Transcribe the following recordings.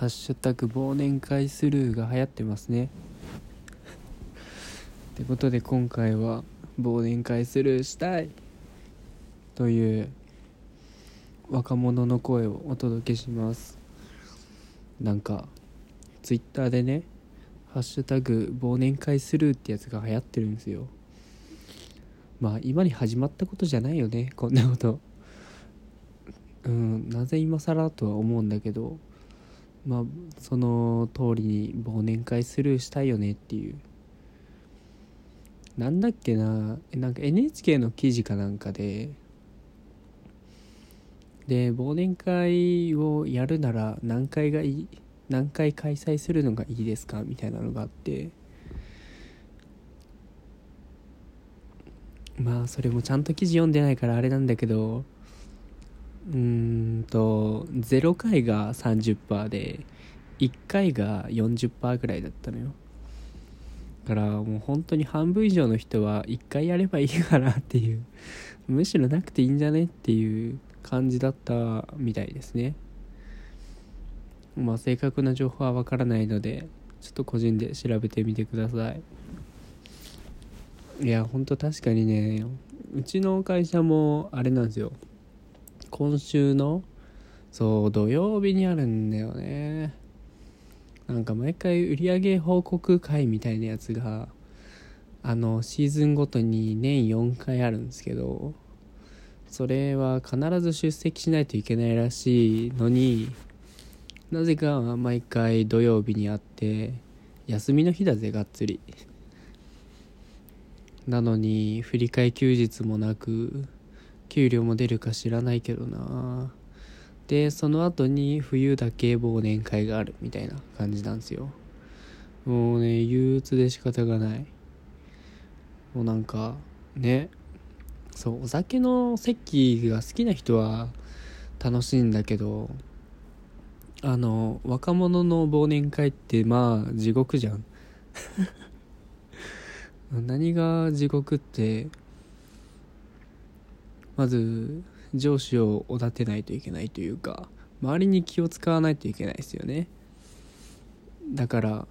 ハッシュタグ忘年会スルーが流行ってますね。ってことで今回は忘年会スルーしたい。という若者の声をお届けします。なんかツイッターでね「ハッシュタグ忘年会スルー」ってやつが流行ってるんですよ。まあ今に始まったことじゃないよねこんなこと。うんなぜ今更とは思うんだけど。まあその通りに忘年会スルーしたいよねっていう。なんだっけな。なんか NHK の記事かなんかで。で忘年会をやるなら何回がいい何回開催するのがいいですかみたいなのがあって。まあそれもちゃんと記事読んでないからあれなんだけど。うーんと0回が30%で1回が40%ぐらいだったのよ。だからもう本当に半分以上の人は1回やればいいかなっていう。むしろなくていいんじゃねっていう感じだったみたいですね。まあ正確な情報はわからないのでちょっと個人で調べてみてください。いやほんと確かにねうちの会社もあれなんですよ。今週のそう土曜日にあるんだよね。なんか毎回売上報告会みたいなやつがあのシーズンごとに年4回あるんですけどそれは必ず出席しないといけないらしいのになぜか毎回土曜日にあって休みの日だぜがっつり。なのに振り替え休日もなく給料も出るか知らないけどな。でその後に冬だけ忘年会があるみたいな感じなんですよ。もうね憂鬱で仕方がない。もうなんかねそうお酒の席が好きな人は楽しいんだけどあの若者の忘年会ってまあ地獄じゃん。何が地獄ってまず上司をおだてないといけないというか周りに気を使わないといけないですよね。だから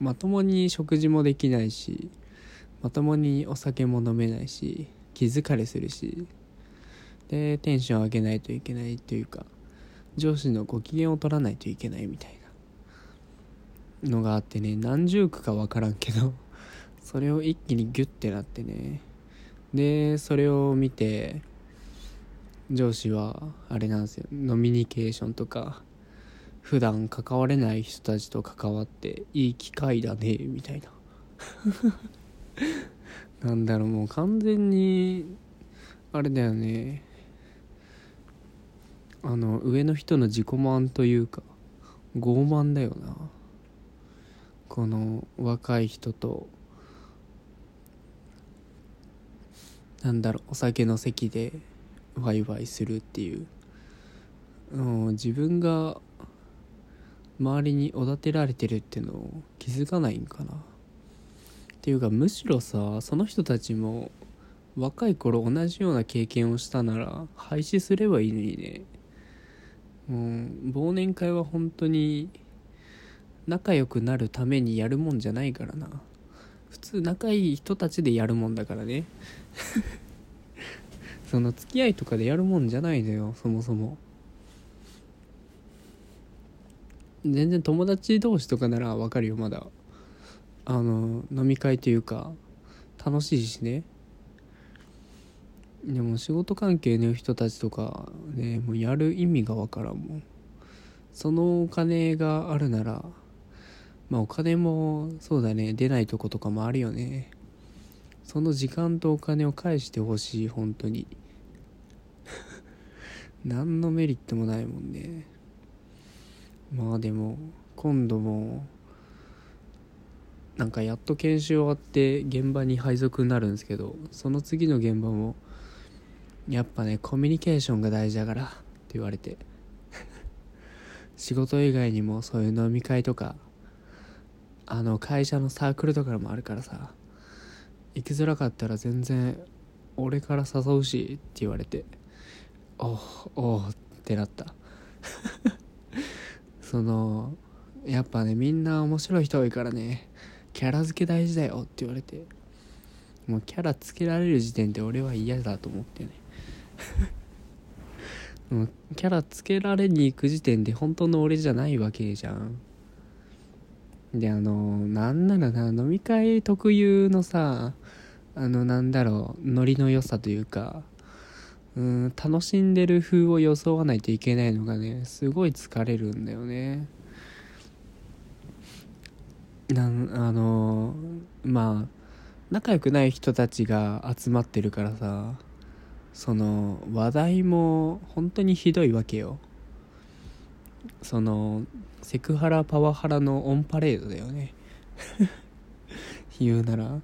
まともに食事もできないしまともにお酒も飲めないし気疲れするしでテンション上げないといけないというか上司のご機嫌を取らないといけないみたいなのがあってね何十句か分からんけどそれを一気にギュッてなってねでそれを見て上司はあれなんですよ。ノミニケーションとか普段関われない人たちと関わっていい機会だねみたいな。なんだろうもう完全にあれだよね。あの上の人の自己満というか傲慢だよな。この若い人となんだろうお酒の席でワイワイするっていう、うん、自分が周りにおだてられてるってのを気づかないんかな。っていうかむしろさその人たちも若い頃同じような経験をしたなら廃止すればいいのにね。もう忘年会は本当に仲良くなるためにやるもんじゃないからな。普通仲いい人たちでやるもんだからね。その付き合いとかでやるもんじゃないのよそもそも。全然友達同士とかならわかるよまだ。あの飲み会というか楽しいしね。でも仕事関係の人たちとかねもうやる意味がわからんもん。そのお金があるならまあお金もそうだね。出ないとことかもあるよね。その時間とお金を返してほしい本当に。何のメリットもないもんね。まあでも今度もなんかやっと研修終わって現場に配属になるんですけどその次の現場もやっぱねコミュニケーションが大事だからって言われて。仕事以外にもそういう飲み会とかあの会社のサークルとかもあるからさ行きづらかったら全然俺から誘うしって言われておおってなった。そのやっぱねみんな面白い人多いからねキャラ付け大事だよって言われてもうキャラつけられる時点で俺は嫌だと思ってね。もうキャラつけられに行く時点で本当の俺じゃないわけじゃん。であのなんならな飲み会特有のさあのなんだろうノリの良さというかうん楽しんでる風を装わないといけないのがねすごい疲れるんだよね。なんあのまあ仲良くない人たちが集まってるからさその話題も本当にひどいわけよ。そのセクハラパワハラのオンパレードだよね。言うなら。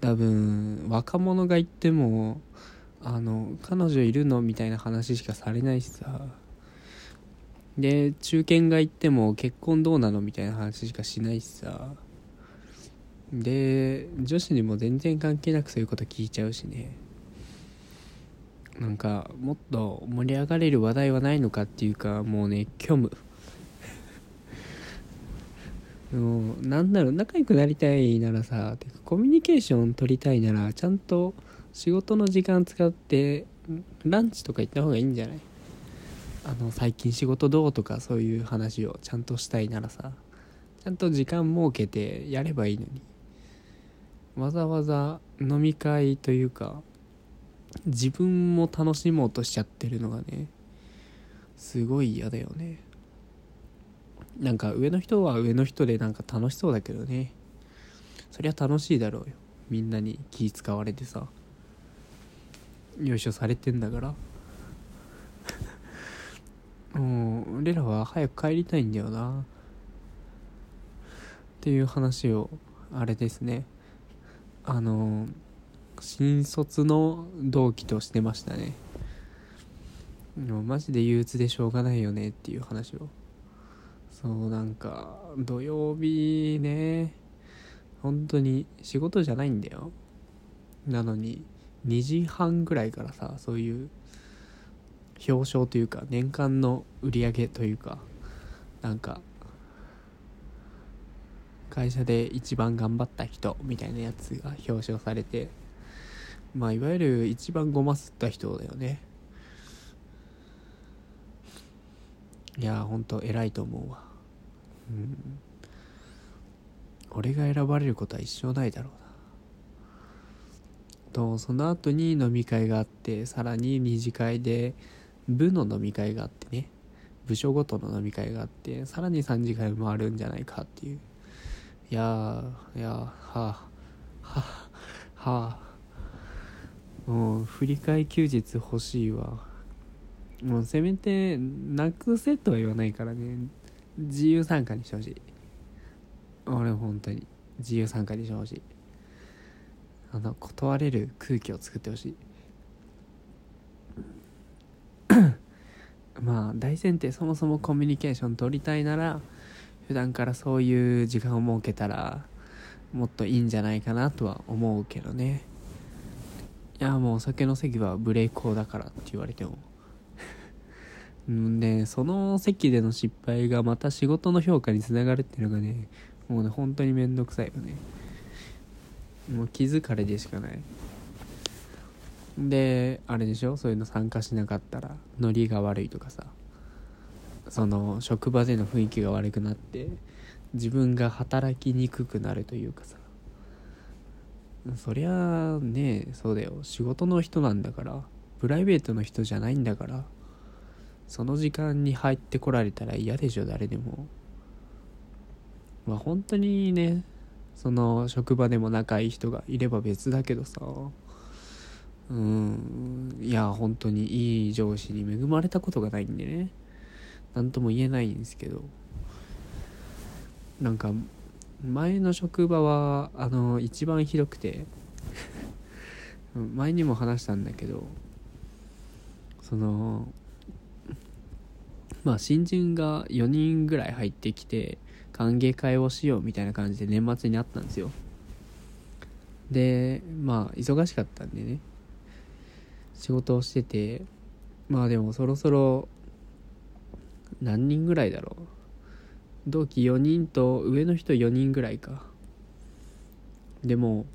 多分若者が言ってもあの彼女いるのみたいな話しかされないしさ。で中堅が言っても結婚どうなのみたいな話しかしないしさ。で女子にも全然関係なくそういうこと聞いちゃうしね。なんかもっと盛り上がれる話題はないのかっていうかもうね虚無。もうなんだろう仲良くなりたいならさてかコミュニケーション取りたいならちゃんと仕事の時間使ってランチとか行った方がいいんじゃない？あの最近仕事どうとかそういう話をちゃんとしたいならさちゃんと時間設けてやればいいのに。わざわざ飲み会というか自分も楽しもうとしちゃってるのがねすごい嫌だよね。なんか上の人は上の人でなんか楽しそうだけどね。そりゃ楽しいだろうよ。みんなに気使われてさ。よいしょされてんだから。もう俺らは早く帰りたいんだよな。っていう話をあれですね。あの新卒の同期としてましたね。でもマジで憂鬱でしょうがないよねっていう話を。そうなんか土曜日ね本当に仕事じゃないんだよ。なのに2時半ぐらいからさそういう表彰というか年間の売り上げというかなんか会社で一番頑張った人みたいなやつが表彰されてまあいわゆる一番ごますった人だよね。いやほんと偉いと思うわ。うん。俺が選ばれることは一生ないだろうな。とその後に飲み会があってさらに二次会で部の飲み会があってね。部署ごとの飲み会があってさらに3次会もあるんじゃないかっていう。いやいやはあはあ。はあ。もう振り替休日欲しいわ。もうせめてなくせとは言わないからね。自由参加にしてほしい。俺本当に。自由参加にしてほしい。あの断れる空気を作ってほしい。まあ大前提そもそもコミュニケーション取りたいなら普段からそういう時間を設けたらもっといいんじゃないかなとは思うけどね。いやもうお酒の席はブレイク法だからって言われても。んでその席での失敗がまた仕事の評価につながるっていうのがねもうね本当に面倒くさいよね。もう気づかれでしかない。であれでしょ？そういうの参加しなかったらノリが悪いとかさ。その職場での雰囲気が悪くなって自分が働きにくくなるというかさ。そりゃねそうだよ。仕事の人なんだから。プライベートの人じゃないんだから。その時間に入ってこられたら嫌でしょ誰でも。まあ本当にねその職場でも仲いい人がいれば別だけどさ。うん。いや本当にいい上司に恵まれたことがないんでね。何とも言えないんですけど。なんか前の職場はあの一番ひどくて 前にも話したんだけどそのまあ新人が4人ぐらい入ってきて歓迎会をしようみたいな感じで年末にあったんですよ。でまあ忙しかったんでね仕事をしててまあでもそろそろ何人ぐらいだろう。同期4人と上の人4人ぐらいかでも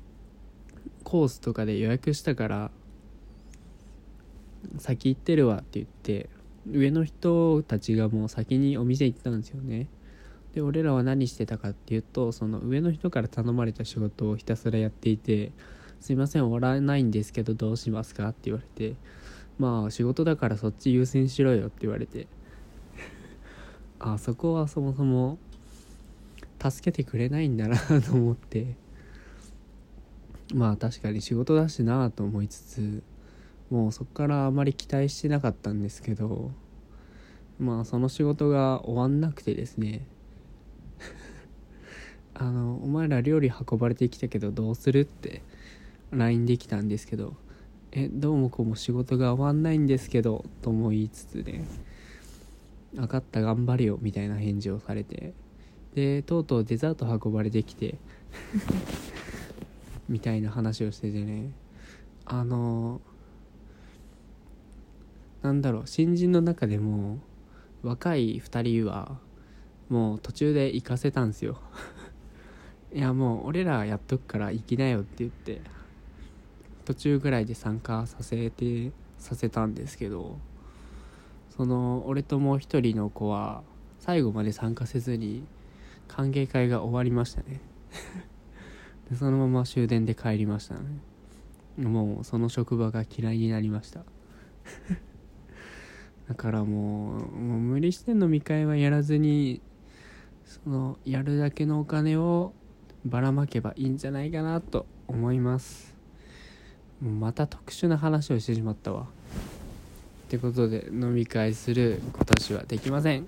コースとかで予約したから先行ってるわって言って上の人たちがもう先にお店行ったんですよねで俺らは何してたかっていうとその上の人から頼まれた仕事をひたすらやっていて「すいません終わらないんですけどどうしますか?」って言われて「まあ仕事だからそっち優先しろよ」って言われてあそこはそもそも助けてくれないんだな と思ってまあ確かに仕事だしなと思いつつもうそこからあまり期待してなかったんですけどまあその仕事が終わんなくてですね あの「お前ら料理運ばれてきたけどどうする?」って LINE できたんですけど「えどうもこうも仕事が終わんないんですけど」とも言いつつね「分かった頑張れよ」みたいな返事をされて。でとうとうデザート運ばれてきて。みたいな話をしててね。あのなんだろう新人の中でも若い2人はもう途中で行かせたんですよ。いやもう俺らやっとくから行きなよって言って途中ぐらいで参加させてさせたんですけどその俺ともう一人の子は最後まで参加せずに歓迎会が終わりましたね。でそのまま終電で帰りましたね。もうその職場が嫌いになりました。だからもうもう無理して飲み会はやらずにそのやるだけのお金をばらまけばいいんじゃないかなと思います。また特殊な話をしてしまったわ。ってことで飲み会する今年はできません。